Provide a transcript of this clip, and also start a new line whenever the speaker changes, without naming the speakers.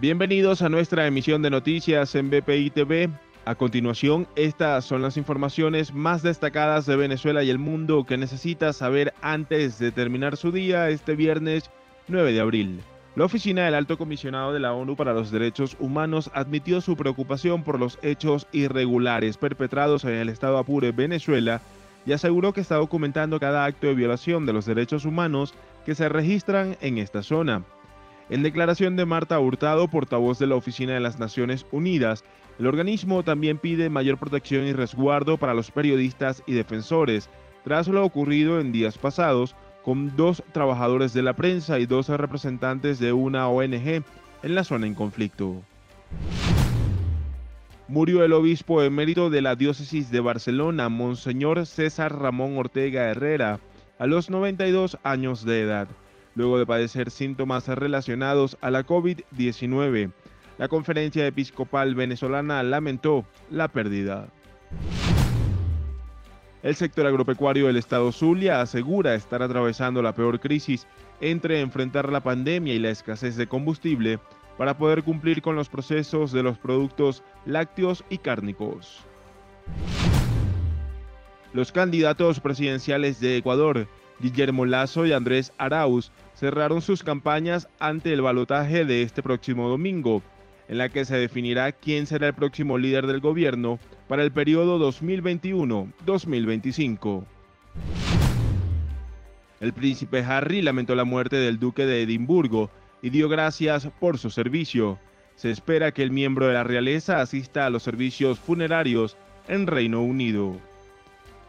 Bienvenidos a nuestra emisión de noticias en BPI TV. A continuación, estas son las informaciones más destacadas de Venezuela y el mundo que necesita saber antes de terminar su día este viernes 9 de abril. La Oficina del Alto Comisionado de la ONU para los Derechos Humanos admitió su preocupación por los hechos irregulares perpetrados en el estado Apure, Venezuela, y aseguró que está documentando cada acto de violación de los derechos humanos que se registran en esta zona. En declaración de Marta Hurtado, portavoz de la Oficina de las Naciones Unidas, el organismo también pide mayor protección y resguardo para los periodistas y defensores, tras lo ocurrido en días pasados con dos trabajadores de la prensa y dos representantes de una ONG en la zona en conflicto. Murió el obispo emérito de la diócesis de Barcelona, Monseñor César Ramón Ortega Herrera, a los 92 años de edad luego de padecer síntomas relacionados a la COVID-19. La conferencia episcopal venezolana lamentó la pérdida. El sector agropecuario del estado Zulia asegura estar atravesando la peor crisis entre enfrentar la pandemia y la escasez de combustible para poder cumplir con los procesos de los productos lácteos y cárnicos. Los candidatos presidenciales de Ecuador Guillermo Lazo y Andrés Arauz cerraron sus campañas ante el balotaje de este próximo domingo, en la que se definirá quién será el próximo líder del gobierno para el periodo 2021-2025. El príncipe Harry lamentó la muerte del duque de Edimburgo y dio gracias por su servicio. Se espera que el miembro de la realeza asista a los servicios funerarios en Reino Unido.